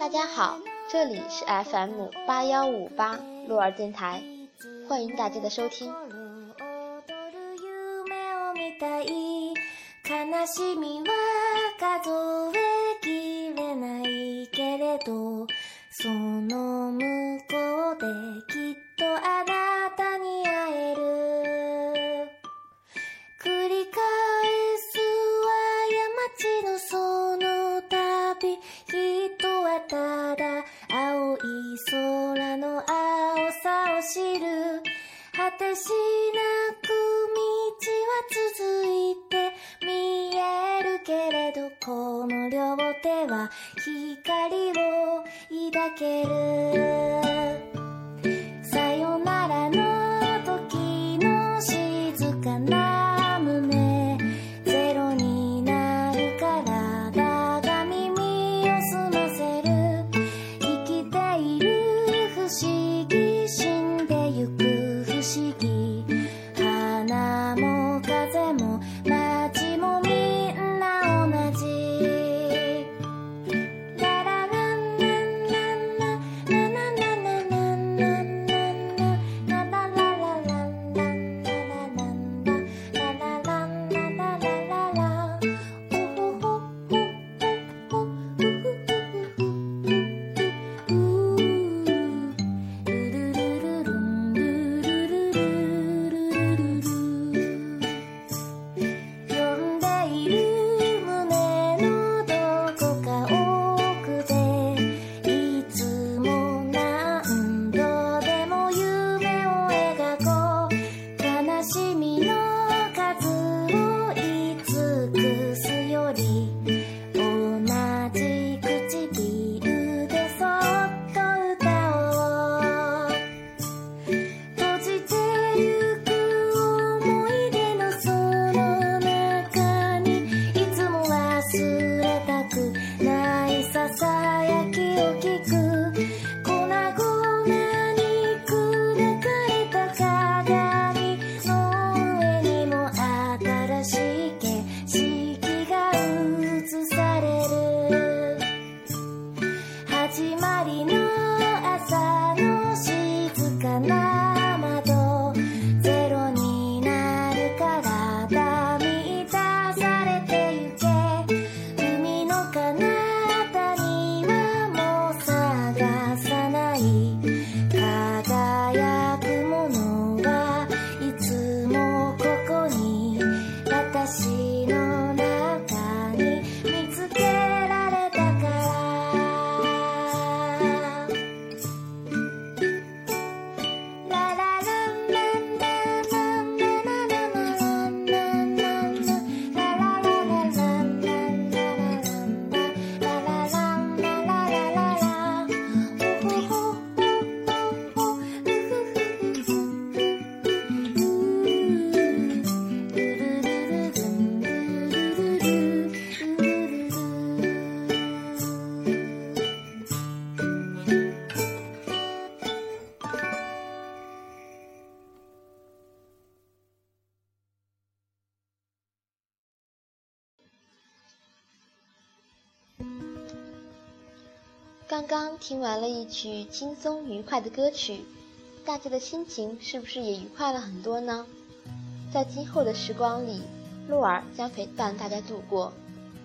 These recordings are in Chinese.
大家好，这里是 FM 八幺五八鹿儿电台，欢迎大家的收听。は光を抱ける。刚刚听完了一曲轻松愉快的歌曲，大家的心情是不是也愉快了很多呢？在今后的时光里，鹿儿将陪伴大家度过。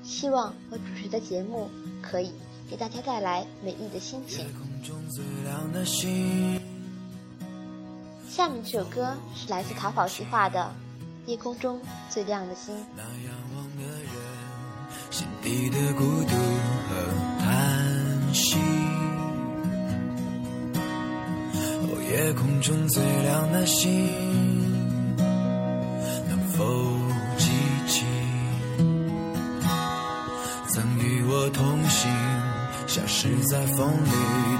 希望我主持的节目可以给大家带来美丽的心情。下面这首歌是来自逃跑计划的《夜空中最亮的星》。那仰望的人心底的孤独夜空中最亮的星，能否记起曾与我同行、消失在风里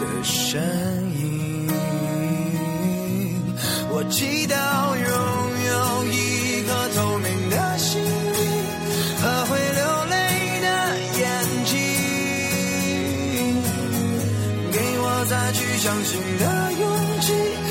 的身影？我祈祷拥有一颗透明的心灵和会流泪的眼睛，给我再去相信的勇气。去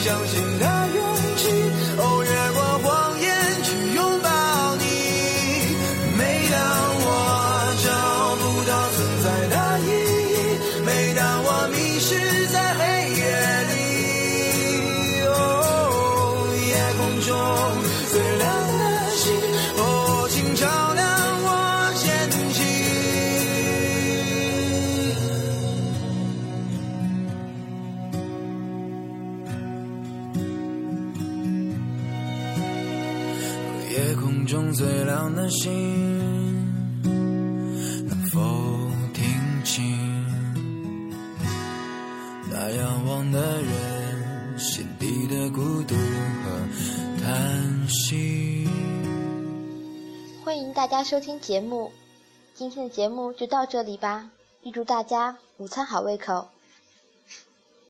相信的勇夜空中最亮的星，能否听清那仰望的人心底的孤独和叹息？欢迎大家收听节目，今天的节目就到这里吧。预祝大家午餐好胃口。